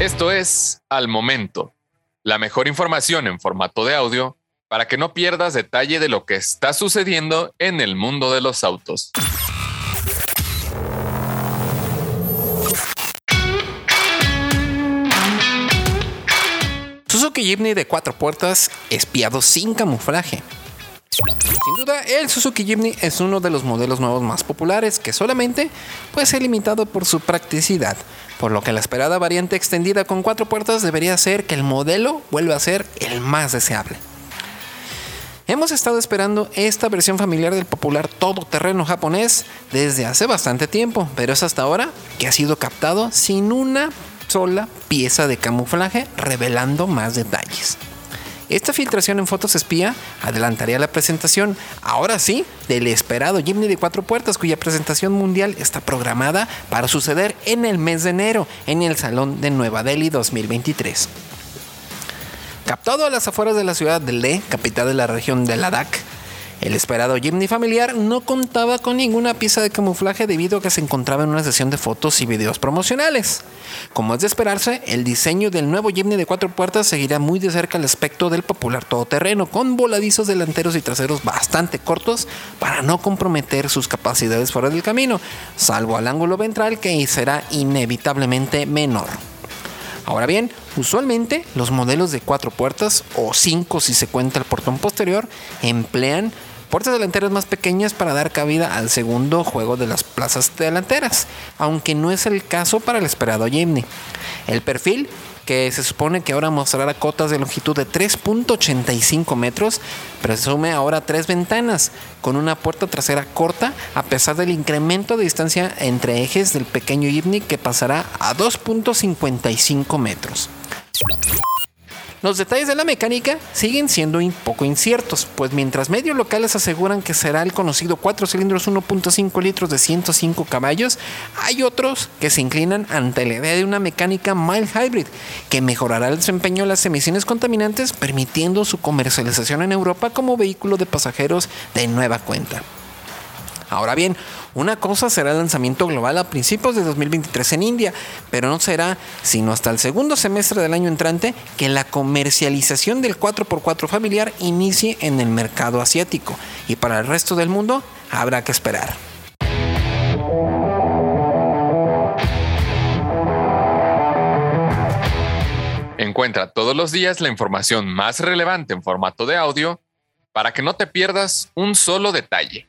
Esto es Al Momento, la mejor información en formato de audio para que no pierdas detalle de lo que está sucediendo en el mundo de los autos. Suzuki Jimny de cuatro puertas, espiado sin camuflaje. Sin duda, el Suzuki Jimny es uno de los modelos nuevos más populares que solamente puede ser limitado por su practicidad, por lo que la esperada variante extendida con cuatro puertas debería ser que el modelo vuelva a ser el más deseable. Hemos estado esperando esta versión familiar del popular todoterreno japonés desde hace bastante tiempo, pero es hasta ahora que ha sido captado sin una sola pieza de camuflaje revelando más detalles. Esta filtración en fotos espía adelantaría la presentación, ahora sí, del esperado Jimny de cuatro puertas, cuya presentación mundial está programada para suceder en el mes de enero en el Salón de Nueva Delhi 2023. Captado a las afueras de la ciudad de Leh, capital de la región de Ladakh, el esperado Jimny familiar no contaba con ninguna pieza de camuflaje debido a que se encontraba en una sesión de fotos y videos promocionales. Como es de esperarse, el diseño del nuevo Jimny de cuatro puertas seguirá muy de cerca el aspecto del popular todoterreno, con voladizos delanteros y traseros bastante cortos para no comprometer sus capacidades fuera del camino, salvo al ángulo ventral que será inevitablemente menor. Ahora bien, usualmente los modelos de cuatro puertas o cinco si se cuenta el portón posterior emplean puertas delanteras más pequeñas para dar cabida al segundo juego de las plazas delanteras, aunque no es el caso para el esperado Jimny. El perfil que se supone que ahora mostrará cotas de longitud de 3.85 metros, presume ahora tres ventanas, con una puerta trasera corta, a pesar del incremento de distancia entre ejes del pequeño Jimny que pasará a 2.55 metros. Los detalles de la mecánica siguen siendo un poco inciertos, pues mientras medios locales aseguran que será el conocido 4 cilindros 1.5 litros de 105 caballos, hay otros que se inclinan ante la idea de una mecánica mild hybrid que mejorará el desempeño de las emisiones contaminantes, permitiendo su comercialización en Europa como vehículo de pasajeros de nueva cuenta. Ahora bien, una cosa será el lanzamiento global a principios de 2023 en India, pero no será sino hasta el segundo semestre del año entrante que la comercialización del 4x4 familiar inicie en el mercado asiático y para el resto del mundo habrá que esperar. Encuentra todos los días la información más relevante en formato de audio para que no te pierdas un solo detalle.